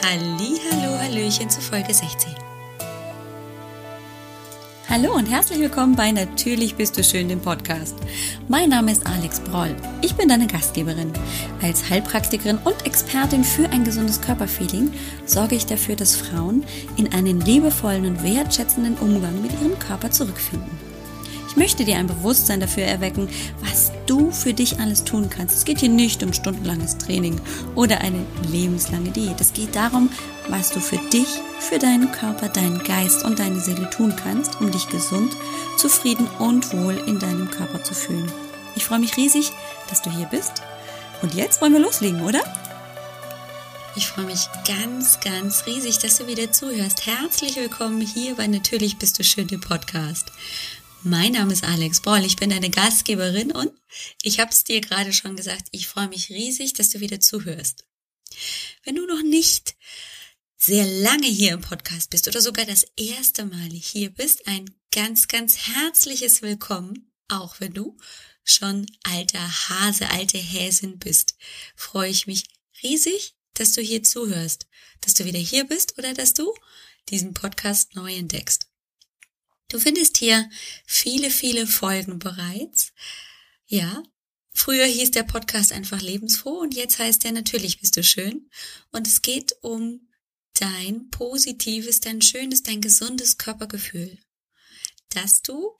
Hallo, hallöchen zu Folge 16. Hallo und herzlich willkommen bei Natürlich bist du schön, dem Podcast. Mein Name ist Alex Broll. Ich bin deine Gastgeberin. Als Heilpraktikerin und Expertin für ein gesundes Körperfeeling sorge ich dafür, dass Frauen in einen liebevollen und wertschätzenden Umgang mit ihrem Körper zurückfinden. Ich möchte dir ein Bewusstsein dafür erwecken, was du für dich alles tun kannst. Es geht hier nicht um stundenlanges Training oder eine lebenslange Diät. Es geht darum, was du für dich, für deinen Körper, deinen Geist und deine Seele tun kannst, um dich gesund, zufrieden und wohl in deinem Körper zu fühlen. Ich freue mich riesig, dass du hier bist. Und jetzt wollen wir loslegen, oder? Ich freue mich ganz, ganz riesig, dass du wieder zuhörst. Herzlich willkommen hier bei Natürlich bist du schön, dem Podcast. Mein Name ist Alex Boll, ich bin deine Gastgeberin und ich habe es dir gerade schon gesagt, ich freue mich riesig, dass du wieder zuhörst. Wenn du noch nicht sehr lange hier im Podcast bist oder sogar das erste Mal hier bist, ein ganz, ganz herzliches Willkommen, auch wenn du schon alter Hase, alte Häsin bist, freue ich mich riesig, dass du hier zuhörst, dass du wieder hier bist oder dass du diesen Podcast neu entdeckst. Du findest hier viele, viele Folgen bereits. Ja, früher hieß der Podcast einfach lebensfroh und jetzt heißt er natürlich bist du schön. Und es geht um dein positives, dein schönes, dein gesundes Körpergefühl, dass du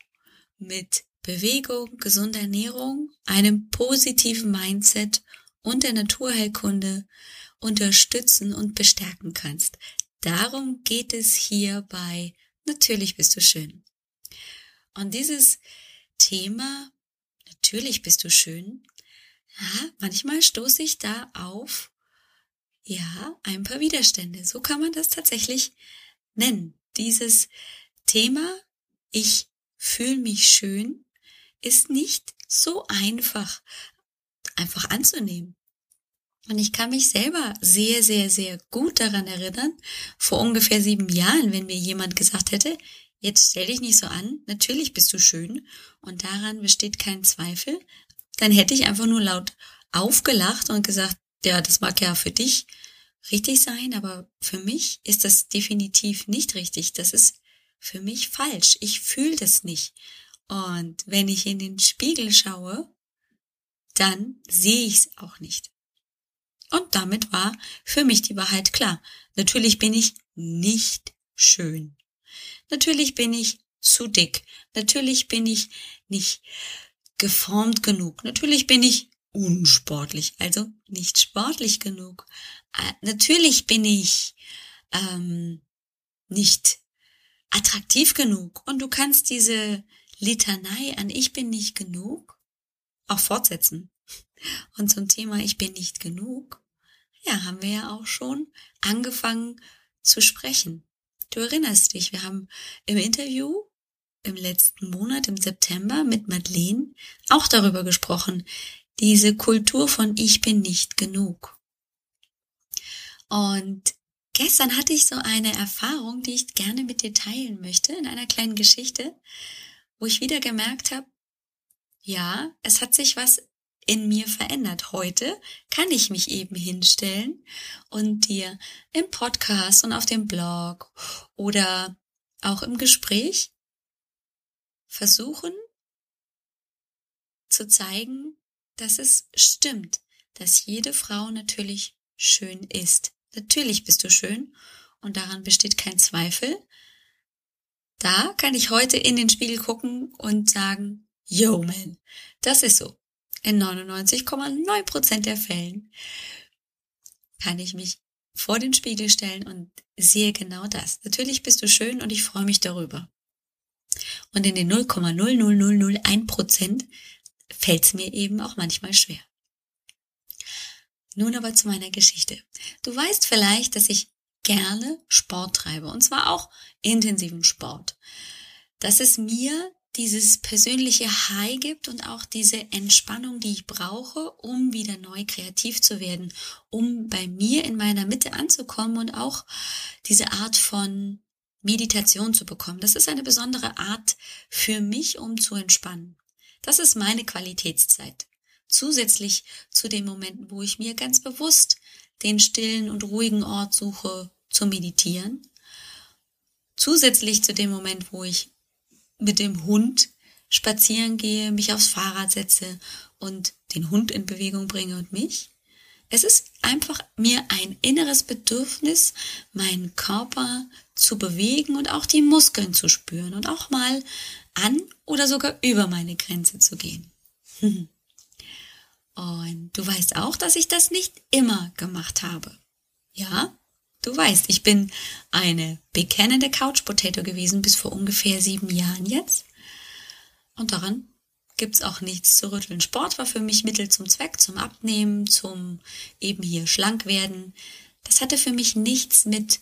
mit Bewegung, gesunder Ernährung, einem positiven Mindset und der Naturheilkunde unterstützen und bestärken kannst. Darum geht es hier bei Natürlich bist du schön. Und dieses Thema, natürlich bist du schön, ja, manchmal stoße ich da auf, ja, ein paar Widerstände. So kann man das tatsächlich nennen. Dieses Thema, ich fühle mich schön, ist nicht so einfach, einfach anzunehmen. Und ich kann mich selber sehr, sehr, sehr gut daran erinnern, vor ungefähr sieben Jahren, wenn mir jemand gesagt hätte, jetzt stell dich nicht so an, natürlich bist du schön und daran besteht kein Zweifel, dann hätte ich einfach nur laut aufgelacht und gesagt, ja, das mag ja für dich richtig sein, aber für mich ist das definitiv nicht richtig. Das ist für mich falsch. Ich fühle das nicht. Und wenn ich in den Spiegel schaue, dann sehe ich es auch nicht. Und damit war für mich die Wahrheit klar. Natürlich bin ich nicht schön. Natürlich bin ich zu dick. Natürlich bin ich nicht geformt genug. Natürlich bin ich unsportlich, also nicht sportlich genug. Äh, natürlich bin ich ähm, nicht attraktiv genug. Und du kannst diese Litanei an Ich bin nicht genug auch fortsetzen. Und zum Thema Ich bin nicht genug ja, haben wir ja auch schon angefangen zu sprechen. Du erinnerst dich, wir haben im Interview im letzten Monat, im September, mit Madeleine auch darüber gesprochen, diese Kultur von Ich bin nicht genug. Und gestern hatte ich so eine Erfahrung, die ich gerne mit dir teilen möchte, in einer kleinen Geschichte, wo ich wieder gemerkt habe, ja, es hat sich was in mir verändert. Heute kann ich mich eben hinstellen und dir im Podcast und auf dem Blog oder auch im Gespräch versuchen zu zeigen, dass es stimmt, dass jede Frau natürlich schön ist. Natürlich bist du schön und daran besteht kein Zweifel. Da kann ich heute in den Spiegel gucken und sagen, yo man, das ist so. In 99,9 Prozent der Fällen kann ich mich vor den Spiegel stellen und sehe genau das. Natürlich bist du schön und ich freue mich darüber. Und in den 0,00001 Prozent fällt es mir eben auch manchmal schwer. Nun aber zu meiner Geschichte. Du weißt vielleicht, dass ich gerne Sport treibe und zwar auch intensiven Sport. Dass es mir dieses persönliche High gibt und auch diese Entspannung, die ich brauche, um wieder neu kreativ zu werden, um bei mir in meiner Mitte anzukommen und auch diese Art von Meditation zu bekommen. Das ist eine besondere Art für mich, um zu entspannen. Das ist meine Qualitätszeit. Zusätzlich zu den Momenten, wo ich mir ganz bewusst den stillen und ruhigen Ort suche zu meditieren. Zusätzlich zu dem Moment, wo ich mit dem Hund spazieren gehe, mich aufs Fahrrad setze und den Hund in Bewegung bringe und mich. Es ist einfach mir ein inneres Bedürfnis, meinen Körper zu bewegen und auch die Muskeln zu spüren und auch mal an oder sogar über meine Grenze zu gehen. Und du weißt auch, dass ich das nicht immer gemacht habe. Ja, du weißt, ich bin eine bekennende Couch Potato gewesen bis vor ungefähr sieben Jahren jetzt. Und daran gibt's auch nichts zu rütteln. Sport war für mich Mittel zum Zweck, zum Abnehmen, zum eben hier schlank werden. Das hatte für mich nichts mit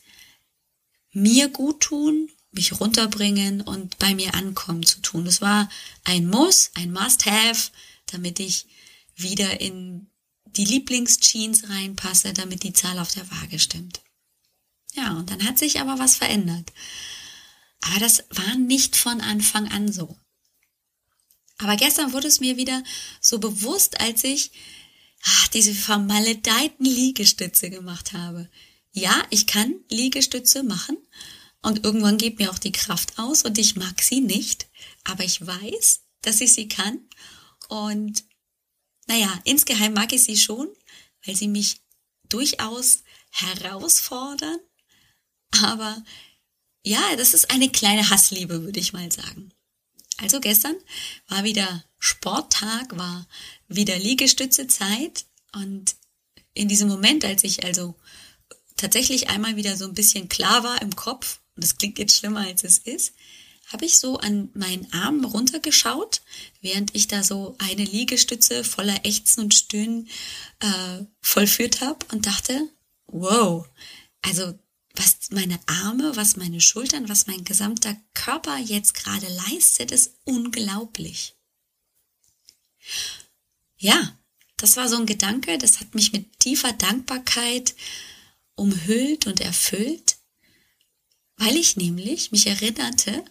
mir gut tun, mich runterbringen und bei mir ankommen zu tun. Das war ein Muss, ein Must-Have, damit ich wieder in die Lieblingsjeans reinpasse, damit die Zahl auf der Waage stimmt. Ja, und dann hat sich aber was verändert. Aber das war nicht von Anfang an so. Aber gestern wurde es mir wieder so bewusst, als ich ach, diese vermaledeiten Liegestütze gemacht habe. Ja, ich kann Liegestütze machen und irgendwann geht mir auch die Kraft aus und ich mag sie nicht, aber ich weiß, dass ich sie kann und naja, insgeheim mag ich sie schon, weil sie mich durchaus herausfordern, aber ja, das ist eine kleine Hassliebe, würde ich mal sagen. Also gestern war wieder Sporttag, war wieder Liegestützezeit und in diesem Moment, als ich also tatsächlich einmal wieder so ein bisschen klar war im Kopf, und das klingt jetzt schlimmer als es ist, habe ich so an meinen Armen runtergeschaut, während ich da so eine Liegestütze voller Ächzen und Stöhnen äh, vollführt habe und dachte, wow, also was meine Arme, was meine Schultern, was mein gesamter Körper jetzt gerade leistet, ist unglaublich. Ja, das war so ein Gedanke, das hat mich mit tiefer Dankbarkeit umhüllt und erfüllt, weil ich nämlich mich erinnerte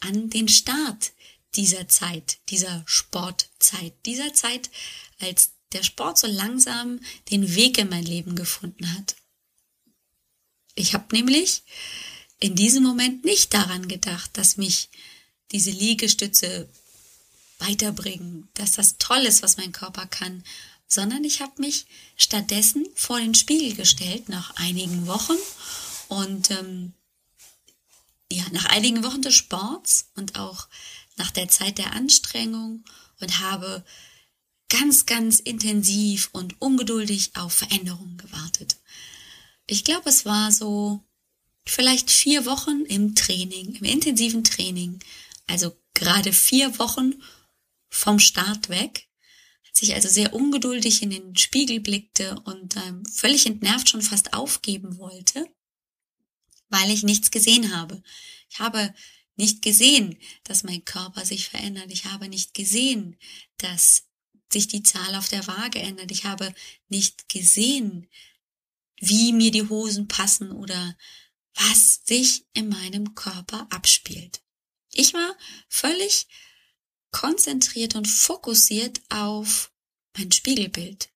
an den Start dieser Zeit, dieser Sportzeit, dieser Zeit, als der Sport so langsam den Weg in mein Leben gefunden hat. Ich habe nämlich in diesem Moment nicht daran gedacht, dass mich diese Liegestütze weiterbringen, dass das toll ist, was mein Körper kann, sondern ich habe mich stattdessen vor den Spiegel gestellt nach einigen Wochen und ähm, ja, nach einigen Wochen des Sports und auch nach der Zeit der Anstrengung und habe ganz, ganz intensiv und ungeduldig auf Veränderungen gewartet ich glaube, es war so vielleicht vier Wochen im Training, im intensiven Training, also gerade vier Wochen vom Start weg, als ich also sehr ungeduldig in den Spiegel blickte und ähm, völlig entnervt schon fast aufgeben wollte, weil ich nichts gesehen habe. Ich habe nicht gesehen, dass mein Körper sich verändert. Ich habe nicht gesehen, dass sich die Zahl auf der Waage ändert. Ich habe nicht gesehen, wie mir die Hosen passen oder was sich in meinem Körper abspielt. Ich war völlig konzentriert und fokussiert auf mein Spiegelbild.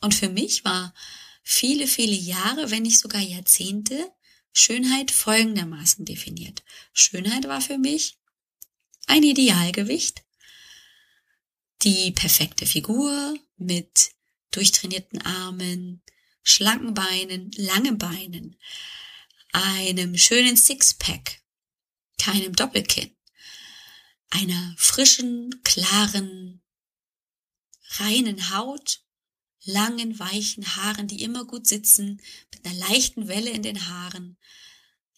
Und für mich war viele, viele Jahre, wenn nicht sogar Jahrzehnte, Schönheit folgendermaßen definiert. Schönheit war für mich ein Idealgewicht, die perfekte Figur mit durchtrainierten Armen, schlanken Beinen, langen Beinen, einem schönen Sixpack, keinem Doppelkinn, einer frischen, klaren, reinen Haut, langen, weichen Haaren, die immer gut sitzen, mit einer leichten Welle in den Haaren.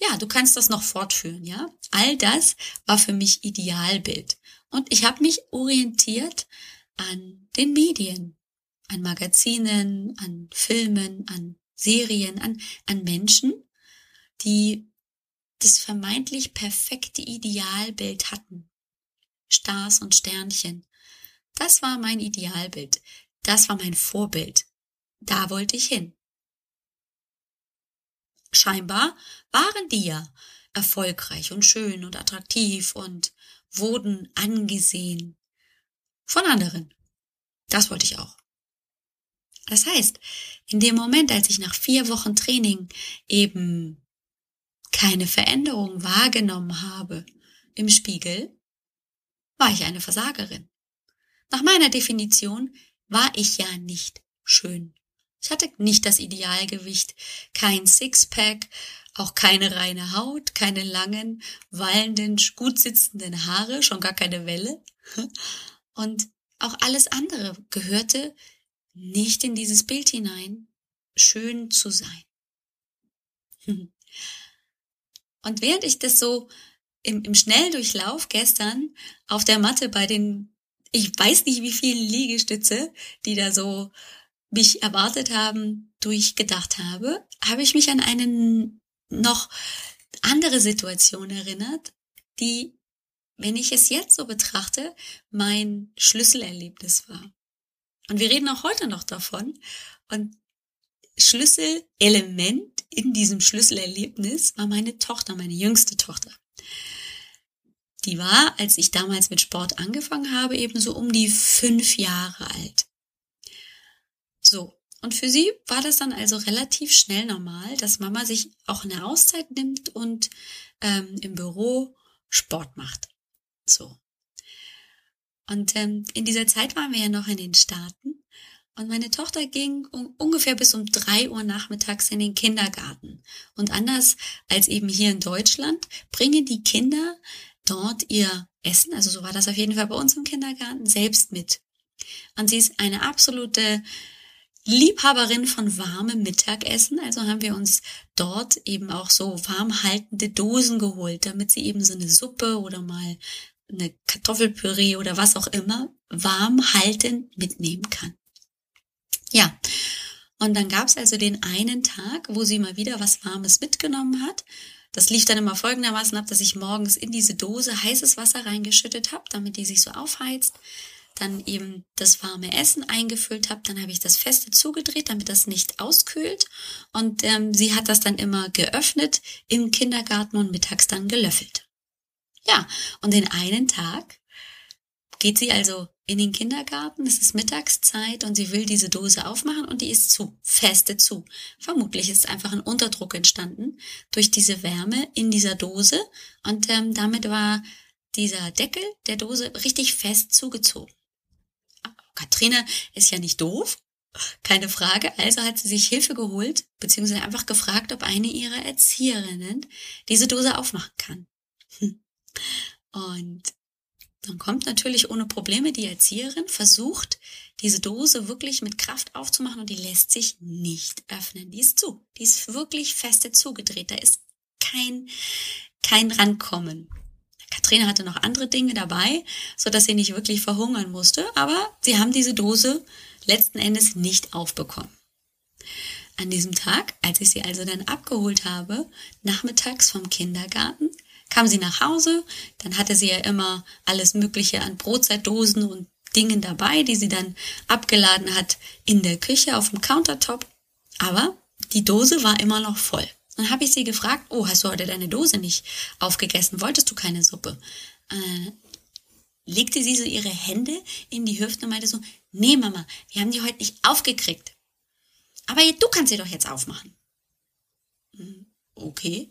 Ja, du kannst das noch fortführen, ja? All das war für mich Idealbild. Und ich habe mich orientiert an den Medien, an Magazinen, an Filmen, an Serien, an, an Menschen, die das vermeintlich perfekte Idealbild hatten. Stars und Sternchen. Das war mein Idealbild. Das war mein Vorbild. Da wollte ich hin. Scheinbar waren die ja erfolgreich und schön und attraktiv und wurden angesehen von anderen. Das wollte ich auch. Das heißt, in dem Moment, als ich nach vier Wochen Training eben keine Veränderung wahrgenommen habe im Spiegel, war ich eine Versagerin. Nach meiner Definition war ich ja nicht schön. Ich hatte nicht das Idealgewicht, kein Sixpack, auch keine reine Haut, keine langen, wallenden, gut sitzenden Haare, schon gar keine Welle. Und auch alles andere gehörte nicht in dieses Bild hinein, schön zu sein. Und während ich das so im, im Schnelldurchlauf gestern auf der Matte bei den, ich weiß nicht wie viele Liegestütze, die da so mich erwartet haben, durchgedacht habe, habe ich mich an eine noch andere Situation erinnert, die, wenn ich es jetzt so betrachte, mein Schlüsselerlebnis war. Und wir reden auch heute noch davon. Und Schlüsselelement in diesem Schlüsselerlebnis war meine Tochter, meine jüngste Tochter. Die war, als ich damals mit Sport angefangen habe, eben so um die fünf Jahre alt. So. Und für sie war das dann also relativ schnell normal, dass Mama sich auch eine Auszeit nimmt und ähm, im Büro Sport macht. So. Und ähm, in dieser Zeit waren wir ja noch in den Staaten und meine Tochter ging um, ungefähr bis um drei Uhr nachmittags in den Kindergarten. Und anders als eben hier in Deutschland bringen die Kinder dort ihr Essen, also so war das auf jeden Fall bei uns im Kindergarten, selbst mit. Und sie ist eine absolute Liebhaberin von warmem Mittagessen, also haben wir uns dort eben auch so warm haltende Dosen geholt, damit sie eben so eine Suppe oder mal eine Kartoffelpüree oder was auch immer warm halten mitnehmen kann. Ja, und dann gab's also den einen Tag, wo sie mal wieder was Warmes mitgenommen hat. Das lief dann immer folgendermaßen ab, dass ich morgens in diese Dose heißes Wasser reingeschüttet habe, damit die sich so aufheizt. Dann eben das warme Essen eingefüllt habe. Dann habe ich das Feste zugedreht, damit das nicht auskühlt. Und ähm, sie hat das dann immer geöffnet im Kindergarten und mittags dann gelöffelt. Ja, und den einen Tag geht sie also in den Kindergarten, es ist Mittagszeit und sie will diese Dose aufmachen und die ist zu, feste zu. Vermutlich ist einfach ein Unterdruck entstanden durch diese Wärme in dieser Dose und ähm, damit war dieser Deckel der Dose richtig fest zugezogen. Katrine ist ja nicht doof, keine Frage, also hat sie sich Hilfe geholt, beziehungsweise einfach gefragt, ob eine ihrer Erzieherinnen diese Dose aufmachen kann. Und dann kommt natürlich ohne Probleme die Erzieherin, versucht diese Dose wirklich mit Kraft aufzumachen und die lässt sich nicht öffnen. Die ist zu. Die ist wirklich feste zugedreht. Da ist kein, kein Rankommen. Katrine hatte noch andere Dinge dabei, so dass sie nicht wirklich verhungern musste, aber sie haben diese Dose letzten Endes nicht aufbekommen. An diesem Tag, als ich sie also dann abgeholt habe, nachmittags vom Kindergarten, kam sie nach Hause, dann hatte sie ja immer alles Mögliche an Brotzeitdosen und Dingen dabei, die sie dann abgeladen hat in der Küche auf dem Countertop. Aber die Dose war immer noch voll. Dann habe ich sie gefragt, oh, hast du heute deine Dose nicht aufgegessen? Wolltest du keine Suppe? Äh, legte sie so ihre Hände in die Hüften und meinte so, nee Mama, wir haben die heute nicht aufgekriegt. Aber du kannst sie doch jetzt aufmachen. Hm, okay.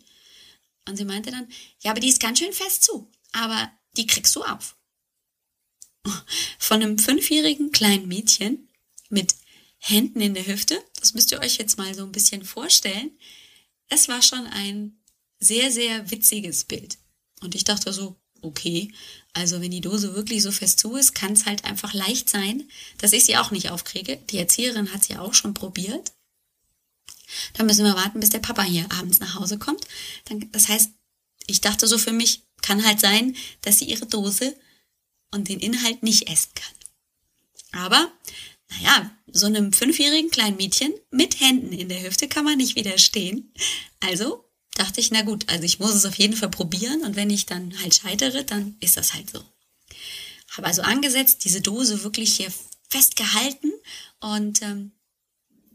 Und sie meinte dann, ja, aber die ist ganz schön fest zu, aber die kriegst du auf. Von einem fünfjährigen kleinen Mädchen mit Händen in der Hüfte, das müsst ihr euch jetzt mal so ein bisschen vorstellen. Es war schon ein sehr, sehr witziges Bild. Und ich dachte so, okay, also wenn die Dose wirklich so fest zu ist, kann es halt einfach leicht sein, dass ich sie auch nicht aufkriege. Die Erzieherin hat sie auch schon probiert. Dann müssen wir warten, bis der Papa hier abends nach Hause kommt. Dann, das heißt, ich dachte so für mich, kann halt sein, dass sie ihre Dose und den Inhalt nicht essen kann. Aber, naja, so einem fünfjährigen kleinen Mädchen mit Händen in der Hüfte kann man nicht widerstehen. Also dachte ich, na gut, also ich muss es auf jeden Fall probieren und wenn ich dann halt scheitere, dann ist das halt so. Habe also angesetzt, diese Dose wirklich hier festgehalten und ähm,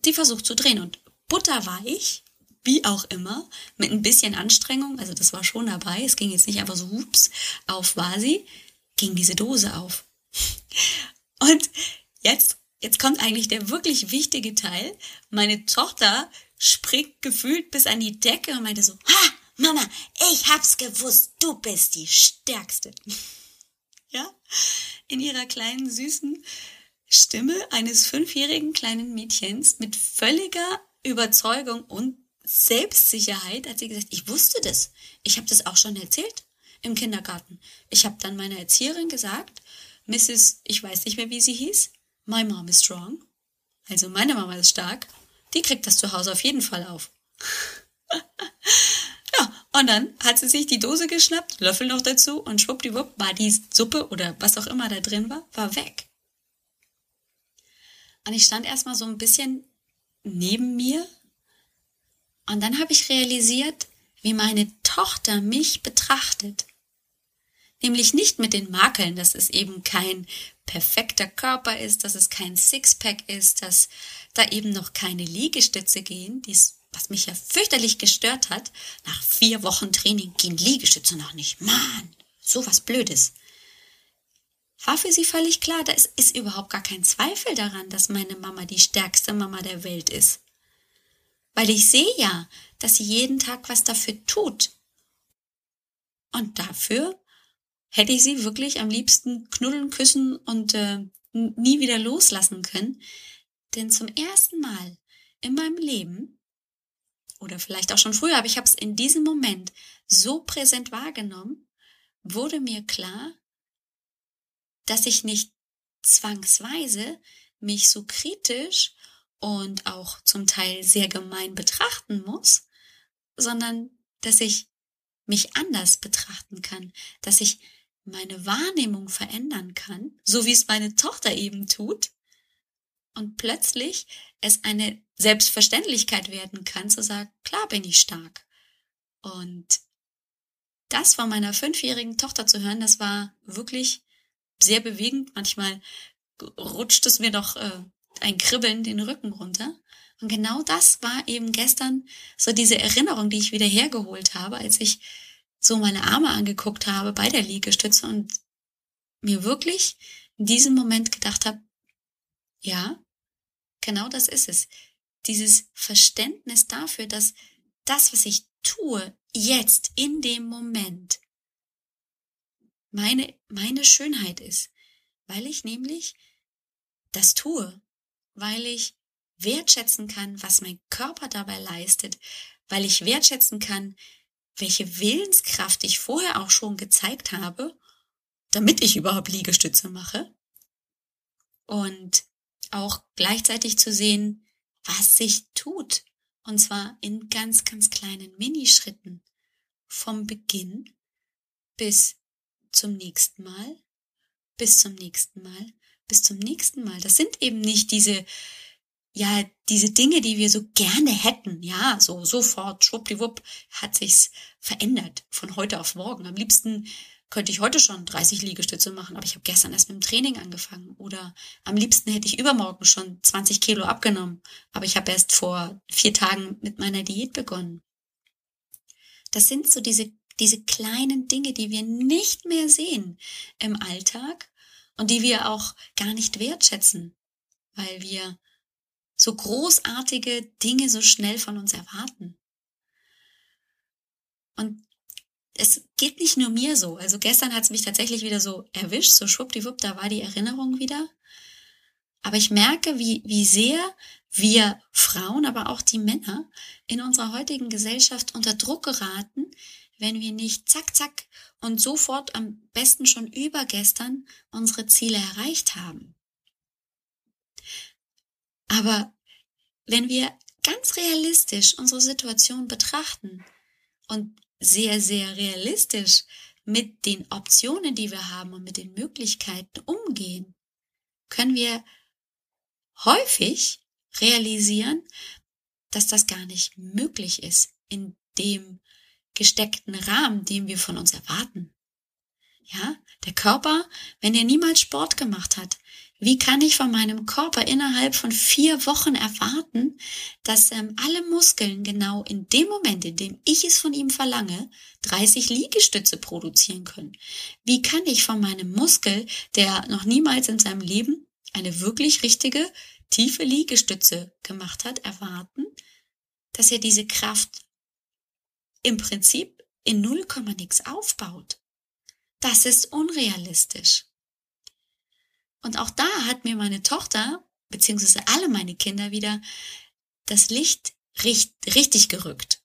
die versucht zu drehen und butterweich, wie auch immer, mit ein bisschen Anstrengung, also das war schon dabei, es ging jetzt nicht einfach so, hups, auf war sie, ging diese Dose auf. Und jetzt jetzt kommt eigentlich der wirklich wichtige Teil. Meine Tochter springt gefühlt bis an die Decke und meinte so, ha, Mama, ich hab's gewusst, du bist die Stärkste. ja, in ihrer kleinen, süßen Stimme eines fünfjährigen kleinen Mädchens mit völliger Überzeugung und Selbstsicherheit hat sie gesagt, ich wusste das. Ich habe das auch schon erzählt im Kindergarten. Ich habe dann meiner Erzieherin gesagt, Mrs., ich weiß nicht mehr, wie sie hieß, my mom is strong. Also meine Mama ist stark. Die kriegt das zu Hause auf jeden Fall auf. ja, und dann hat sie sich die Dose geschnappt, Löffel noch dazu und schwuppdiwupp war die Suppe oder was auch immer da drin war, war weg. Und ich stand erstmal so ein bisschen neben mir und dann habe ich realisiert, wie meine Tochter mich betrachtet. Nämlich nicht mit den Makeln, dass es eben kein perfekter Körper ist, dass es kein Sixpack ist, dass da eben noch keine Liegestütze gehen, dies, was mich ja fürchterlich gestört hat. Nach vier Wochen Training gehen Liegestütze noch nicht. Mann, sowas Blödes war für sie völlig klar, da ist, überhaupt gar kein Zweifel daran, dass meine Mama die stärkste Mama der Welt ist. Weil ich sehe ja, dass sie jeden Tag was dafür tut. Und dafür hätte ich sie wirklich am liebsten knuddeln, küssen und äh, nie wieder loslassen können. Denn zum ersten Mal in meinem Leben, oder vielleicht auch schon früher, aber ich habe es in diesem Moment so präsent wahrgenommen, wurde mir klar, dass ich nicht zwangsweise mich so kritisch und auch zum Teil sehr gemein betrachten muss, sondern dass ich mich anders betrachten kann, dass ich meine Wahrnehmung verändern kann, so wie es meine Tochter eben tut, und plötzlich es eine Selbstverständlichkeit werden kann, zu sagen, klar bin ich stark. Und das von meiner fünfjährigen Tochter zu hören, das war wirklich sehr bewegend. Manchmal rutscht es mir doch äh, ein Kribbeln den Rücken runter. Und genau das war eben gestern so diese Erinnerung, die ich wieder hergeholt habe, als ich so meine Arme angeguckt habe bei der Liegestütze und mir wirklich in diesem Moment gedacht habe, ja, genau das ist es. Dieses Verständnis dafür, dass das, was ich tue, jetzt in dem Moment meine, meine Schönheit ist, weil ich nämlich das tue, weil ich wertschätzen kann, was mein Körper dabei leistet, weil ich wertschätzen kann, welche Willenskraft ich vorher auch schon gezeigt habe, damit ich überhaupt Liegestütze mache. Und auch gleichzeitig zu sehen, was sich tut. Und zwar in ganz, ganz kleinen Minischritten. Vom Beginn bis zum nächsten Mal, bis zum nächsten Mal, bis zum nächsten Mal. Das sind eben nicht diese, ja, diese Dinge, die wir so gerne hätten. Ja, so sofort, schwuppdiwupp, hat sich's verändert von heute auf morgen. Am liebsten könnte ich heute schon 30 Liegestütze machen, aber ich habe gestern erst mit dem Training angefangen. Oder am liebsten hätte ich übermorgen schon 20 Kilo abgenommen, aber ich habe erst vor vier Tagen mit meiner Diät begonnen. Das sind so diese diese kleinen Dinge, die wir nicht mehr sehen im Alltag und die wir auch gar nicht wertschätzen, weil wir so großartige Dinge so schnell von uns erwarten. Und es geht nicht nur mir so. Also gestern hat es mich tatsächlich wieder so erwischt, so schwuppdiwupp, da war die Erinnerung wieder. Aber ich merke, wie, wie sehr wir Frauen, aber auch die Männer in unserer heutigen Gesellschaft unter Druck geraten, wenn wir nicht zack, zack und sofort am besten schon übergestern unsere Ziele erreicht haben. Aber wenn wir ganz realistisch unsere Situation betrachten und sehr, sehr realistisch mit den Optionen, die wir haben und mit den Möglichkeiten umgehen, können wir häufig realisieren, dass das gar nicht möglich ist in dem gesteckten Rahmen, den wir von uns erwarten. Ja, der Körper, wenn er niemals Sport gemacht hat, wie kann ich von meinem Körper innerhalb von vier Wochen erwarten, dass ähm, alle Muskeln genau in dem Moment, in dem ich es von ihm verlange, 30 Liegestütze produzieren können? Wie kann ich von meinem Muskel, der noch niemals in seinem Leben eine wirklich richtige tiefe Liegestütze gemacht hat, erwarten, dass er diese Kraft im Prinzip in null Komma nix aufbaut. Das ist unrealistisch. Und auch da hat mir meine Tochter, beziehungsweise alle meine Kinder wieder, das Licht richtig gerückt.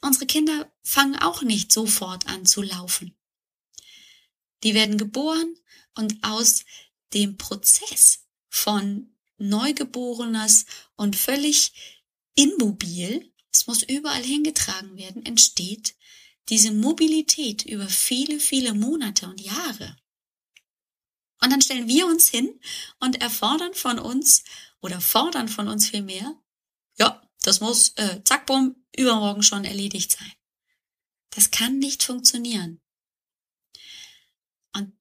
Unsere Kinder fangen auch nicht sofort an zu laufen. Die werden geboren und aus dem Prozess von Neugeborenes und völlig immobil, es muss überall hingetragen werden, entsteht diese Mobilität über viele, viele Monate und Jahre. Und dann stellen wir uns hin und erfordern von uns oder fordern von uns viel mehr, ja, das muss äh, zack, bumm, übermorgen schon erledigt sein. Das kann nicht funktionieren. Und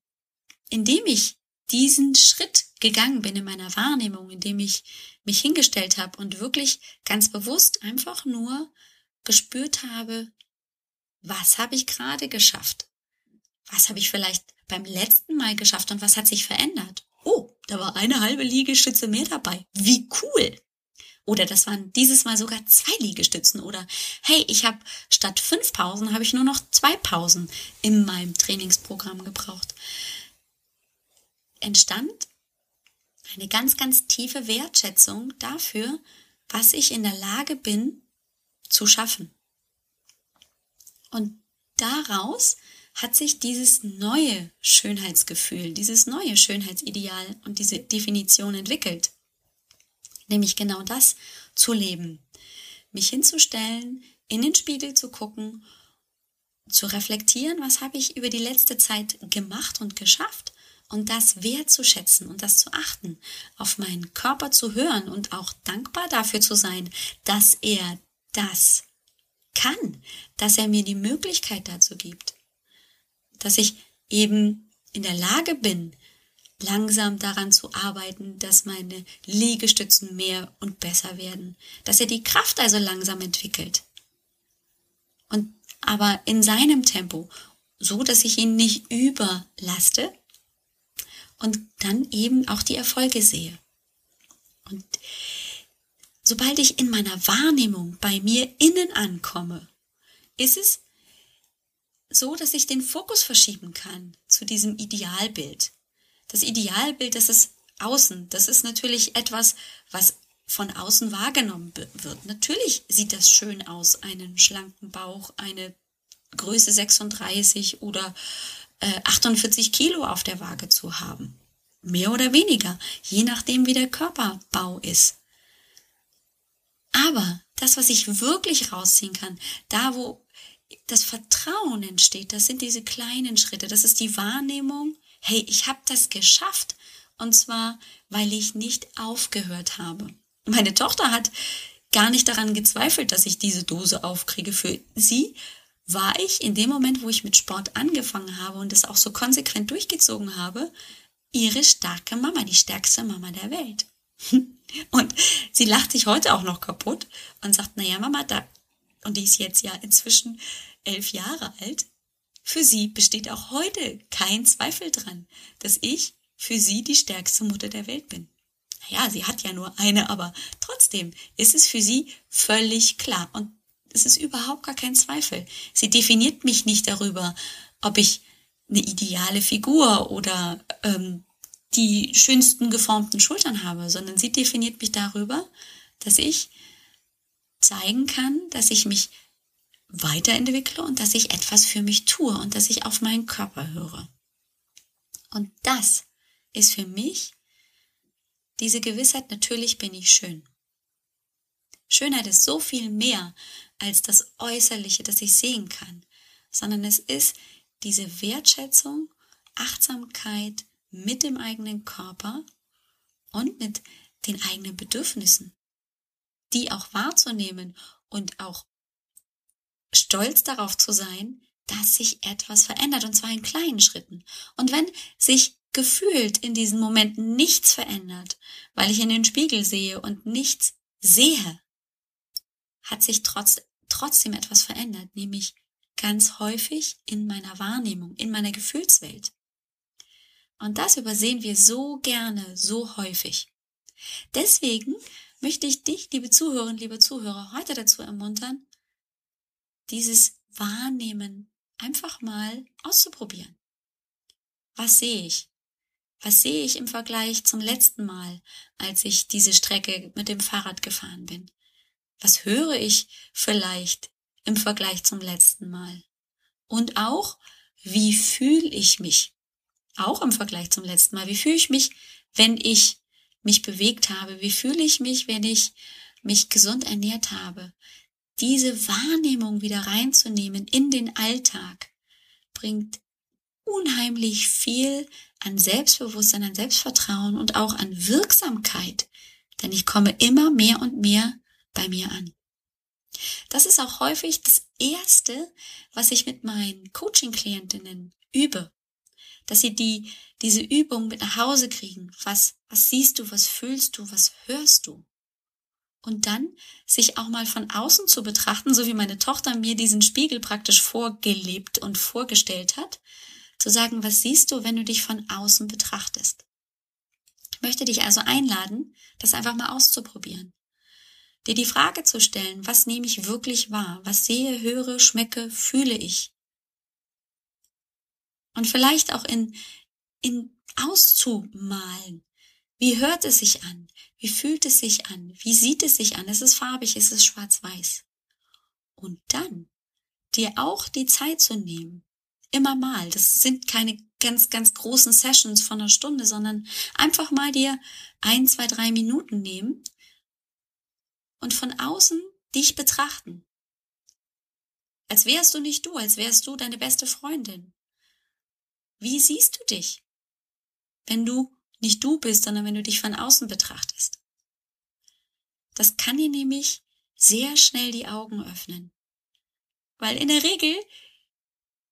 indem ich diesen Schritt gegangen bin in meiner Wahrnehmung, indem ich mich hingestellt habe und wirklich ganz bewusst einfach nur gespürt habe, was habe ich gerade geschafft? Was habe ich vielleicht beim letzten Mal geschafft und was hat sich verändert? Oh, da war eine halbe Liegestütze mehr dabei. Wie cool! Oder das waren dieses Mal sogar zwei Liegestützen. Oder hey, ich habe statt fünf Pausen habe ich nur noch zwei Pausen in meinem Trainingsprogramm gebraucht. Entstand eine ganz, ganz tiefe Wertschätzung dafür, was ich in der Lage bin zu schaffen. Und daraus hat sich dieses neue Schönheitsgefühl, dieses neue Schönheitsideal und diese Definition entwickelt. Nämlich genau das zu leben. Mich hinzustellen, in den Spiegel zu gucken, zu reflektieren, was habe ich über die letzte Zeit gemacht und geschafft und das wertzuschätzen und das zu achten, auf meinen Körper zu hören und auch dankbar dafür zu sein, dass er das kann, dass er mir die Möglichkeit dazu gibt, dass ich eben in der Lage bin, langsam daran zu arbeiten, dass meine Liegestützen mehr und besser werden, dass er die Kraft also langsam entwickelt. Und aber in seinem Tempo, so dass ich ihn nicht überlaste und dann eben auch die Erfolge sehe. Und sobald ich in meiner Wahrnehmung bei mir innen ankomme, ist es so, dass ich den Fokus verschieben kann zu diesem Idealbild. Das Idealbild, das ist außen. Das ist natürlich etwas, was von außen wahrgenommen wird. Natürlich sieht das schön aus, einen schlanken Bauch, eine Größe 36 oder äh, 48 Kilo auf der Waage zu haben. Mehr oder weniger, je nachdem, wie der Körperbau ist. Aber das, was ich wirklich rausziehen kann, da wo das Vertrauen entsteht, das sind diese kleinen Schritte, das ist die Wahrnehmung, hey, ich habe das geschafft. Und zwar, weil ich nicht aufgehört habe. Meine Tochter hat gar nicht daran gezweifelt, dass ich diese Dose aufkriege. Für sie war ich in dem Moment, wo ich mit Sport angefangen habe und es auch so konsequent durchgezogen habe, ihre starke Mama, die stärkste Mama der Welt. Und sie lacht sich heute auch noch kaputt und sagt, naja, Mama, da, und die ist jetzt ja inzwischen elf Jahre alt, für sie besteht auch heute kein Zweifel dran, dass ich für sie die stärkste Mutter der Welt bin. Naja, sie hat ja nur eine, aber trotzdem ist es für sie völlig klar und es ist überhaupt gar kein Zweifel. Sie definiert mich nicht darüber, ob ich eine ideale Figur oder ähm, die schönsten geformten Schultern habe, sondern sie definiert mich darüber, dass ich zeigen kann, dass ich mich weiterentwickle und dass ich etwas für mich tue und dass ich auf meinen Körper höre. Und das ist für mich diese Gewissheit, natürlich bin ich schön. Schönheit ist so viel mehr als das Äußerliche, das ich sehen kann, sondern es ist diese Wertschätzung, Achtsamkeit mit dem eigenen Körper und mit den eigenen Bedürfnissen, die auch wahrzunehmen und auch stolz darauf zu sein, dass sich etwas verändert, und zwar in kleinen Schritten. Und wenn sich gefühlt in diesen Momenten nichts verändert, weil ich in den Spiegel sehe und nichts sehe, hat sich trotz, trotzdem etwas verändert, nämlich ganz häufig in meiner Wahrnehmung, in meiner Gefühlswelt. Und das übersehen wir so gerne, so häufig. Deswegen möchte ich dich, liebe Zuhörerinnen, liebe Zuhörer, heute dazu ermuntern, dieses Wahrnehmen einfach mal auszuprobieren. Was sehe ich? Was sehe ich im Vergleich zum letzten Mal, als ich diese Strecke mit dem Fahrrad gefahren bin? Was höre ich vielleicht im Vergleich zum letzten Mal? Und auch, wie fühle ich mich? Auch im Vergleich zum letzten Mal. Wie fühle ich mich, wenn ich mich bewegt habe? Wie fühle ich mich, wenn ich mich gesund ernährt habe? Diese Wahrnehmung wieder reinzunehmen in den Alltag bringt unheimlich viel an Selbstbewusstsein, an Selbstvertrauen und auch an Wirksamkeit. Denn ich komme immer mehr und mehr bei mir an. Das ist auch häufig das Erste, was ich mit meinen Coaching-Klientinnen übe. Dass sie die, diese Übung mit nach Hause kriegen. Was, was siehst du, was fühlst du, was hörst du? Und dann sich auch mal von außen zu betrachten, so wie meine Tochter mir diesen Spiegel praktisch vorgelebt und vorgestellt hat, zu sagen, was siehst du, wenn du dich von außen betrachtest. Ich möchte dich also einladen, das einfach mal auszuprobieren dir die Frage zu stellen, was nehme ich wirklich wahr? Was sehe, höre, schmecke, fühle ich? Und vielleicht auch in, in auszumalen. Wie hört es sich an? Wie fühlt es sich an? Wie sieht es sich an? Ist es farbig? Ist es schwarz-weiß? Und dann dir auch die Zeit zu nehmen. Immer mal. Das sind keine ganz, ganz großen Sessions von einer Stunde, sondern einfach mal dir ein, zwei, drei Minuten nehmen und von außen dich betrachten. Als wärst du nicht du, als wärst du deine beste Freundin. Wie siehst du dich, wenn du nicht du bist, sondern wenn du dich von außen betrachtest? Das kann dir nämlich sehr schnell die Augen öffnen. Weil in der Regel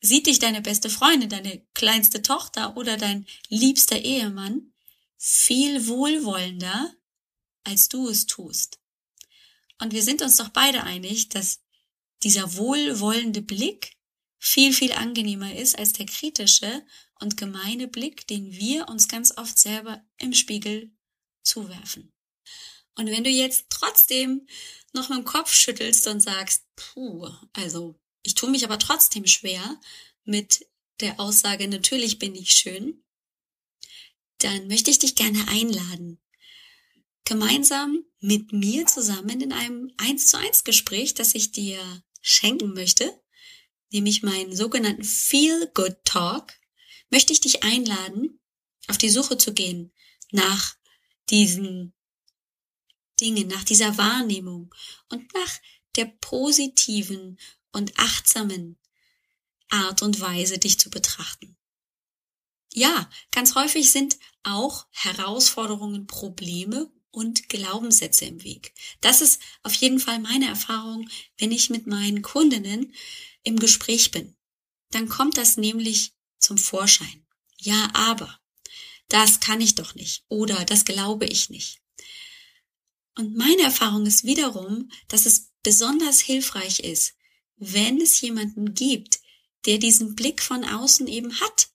sieht dich deine beste Freundin, deine kleinste Tochter oder dein liebster Ehemann viel wohlwollender, als du es tust. Und wir sind uns doch beide einig, dass dieser wohlwollende Blick viel, viel angenehmer ist als der kritische und gemeine Blick, den wir uns ganz oft selber im Spiegel zuwerfen. Und wenn du jetzt trotzdem noch mit dem Kopf schüttelst und sagst, puh, also ich tue mich aber trotzdem schwer mit der Aussage, natürlich bin ich schön, dann möchte ich dich gerne einladen, gemeinsam mit mir zusammen in einem 1 zu 1 Gespräch, das ich dir schenken möchte, nämlich meinen sogenannten Feel Good Talk, möchte ich dich einladen, auf die Suche zu gehen nach diesen Dingen, nach dieser Wahrnehmung und nach der positiven und achtsamen Art und Weise, dich zu betrachten. Ja, ganz häufig sind auch Herausforderungen, Probleme und Glaubenssätze im Weg. Das ist auf jeden Fall meine Erfahrung, wenn ich mit meinen Kundinnen im Gespräch bin. Dann kommt das nämlich zum Vorschein. Ja, aber das kann ich doch nicht oder das glaube ich nicht. Und meine Erfahrung ist wiederum, dass es besonders hilfreich ist, wenn es jemanden gibt, der diesen Blick von außen eben hat,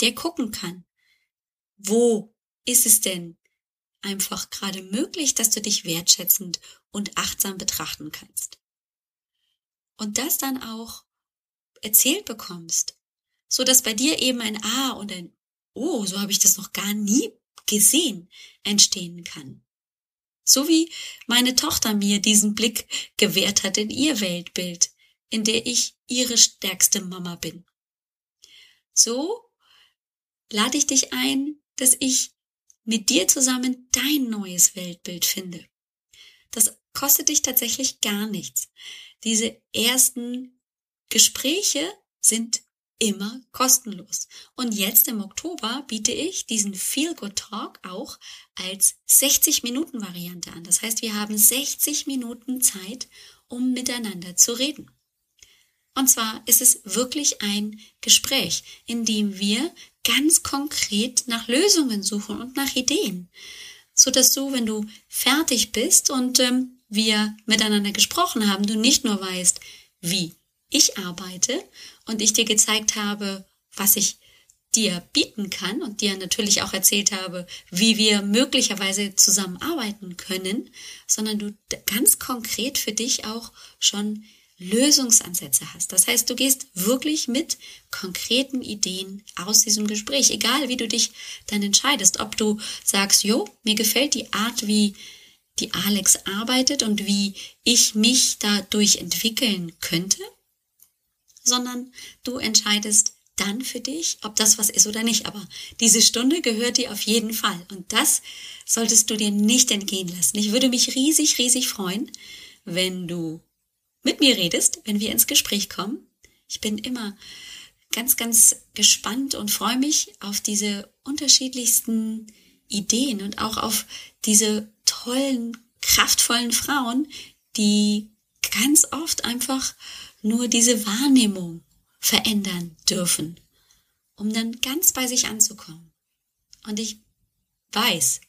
der gucken kann. Wo ist es denn einfach gerade möglich, dass du dich wertschätzend und achtsam betrachten kannst. Und das dann auch erzählt bekommst, so dass bei dir eben ein Ah und ein Oh, so habe ich das noch gar nie gesehen, entstehen kann. So wie meine Tochter mir diesen Blick gewährt hat in ihr Weltbild, in der ich ihre stärkste Mama bin. So lade ich dich ein, dass ich mit dir zusammen dein neues Weltbild finde. Das kostet dich tatsächlich gar nichts. Diese ersten Gespräche sind immer kostenlos. Und jetzt im Oktober biete ich diesen Feel Good Talk auch als 60 Minuten Variante an. Das heißt, wir haben 60 Minuten Zeit, um miteinander zu reden. Und zwar ist es wirklich ein Gespräch, in dem wir ganz konkret nach Lösungen suchen und nach Ideen, so dass du, wenn du fertig bist und ähm, wir miteinander gesprochen haben, du nicht nur weißt, wie ich arbeite und ich dir gezeigt habe, was ich dir bieten kann und dir natürlich auch erzählt habe, wie wir möglicherweise zusammenarbeiten können, sondern du ganz konkret für dich auch schon Lösungsansätze hast. Das heißt, du gehst wirklich mit konkreten Ideen aus diesem Gespräch, egal wie du dich dann entscheidest, ob du sagst, jo, mir gefällt die Art, wie die Alex arbeitet und wie ich mich dadurch entwickeln könnte, sondern du entscheidest dann für dich, ob das was ist oder nicht. Aber diese Stunde gehört dir auf jeden Fall. Und das solltest du dir nicht entgehen lassen. Ich würde mich riesig, riesig freuen, wenn du mit mir redest, wenn wir ins Gespräch kommen. Ich bin immer ganz, ganz gespannt und freue mich auf diese unterschiedlichsten Ideen und auch auf diese tollen, kraftvollen Frauen, die ganz oft einfach nur diese Wahrnehmung verändern dürfen, um dann ganz bei sich anzukommen. Und ich weiß,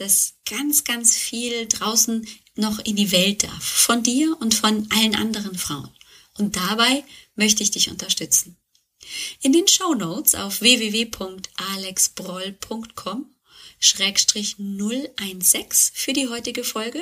dass ganz, ganz viel draußen noch in die Welt darf, von dir und von allen anderen Frauen. Und dabei möchte ich dich unterstützen. In den Show Notes auf www.alexbroll.com Schrägstrich 016 für die heutige Folge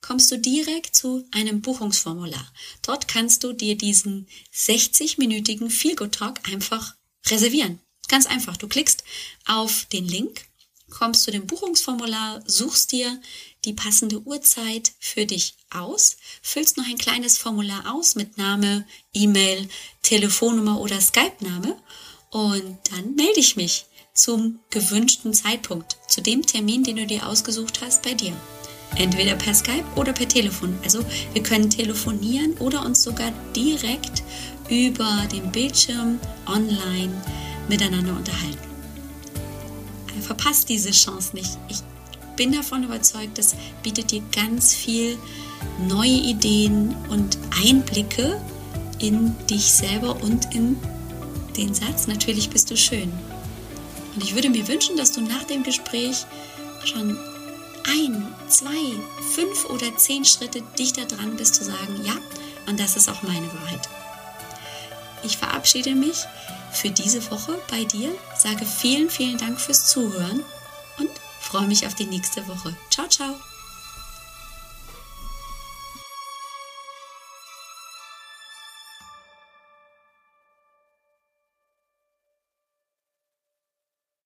kommst du direkt zu einem Buchungsformular. Dort kannst du dir diesen 60-minütigen Feelgood Talk einfach reservieren. Ganz einfach. Du klickst auf den Link, kommst zu dem Buchungsformular, suchst dir die passende Uhrzeit für dich aus, füllst noch ein kleines Formular aus mit Name, E-Mail, Telefonnummer oder Skype-Name und dann melde ich mich zum gewünschten Zeitpunkt, zu dem Termin, den du dir ausgesucht hast bei dir. Entweder per Skype oder per Telefon. Also wir können telefonieren oder uns sogar direkt über den Bildschirm online miteinander unterhalten. Verpasst diese Chance nicht. Ich bin davon überzeugt, das bietet dir ganz viel neue Ideen und Einblicke in dich selber und in den Satz, natürlich bist du schön. Und ich würde mir wünschen, dass du nach dem Gespräch schon ein, zwei, fünf oder zehn Schritte dichter dran bist zu sagen, ja, und das ist auch meine Wahrheit. Ich verabschiede mich für diese Woche bei dir, sage vielen, vielen Dank fürs Zuhören und freue mich auf die nächste Woche. Ciao, ciao.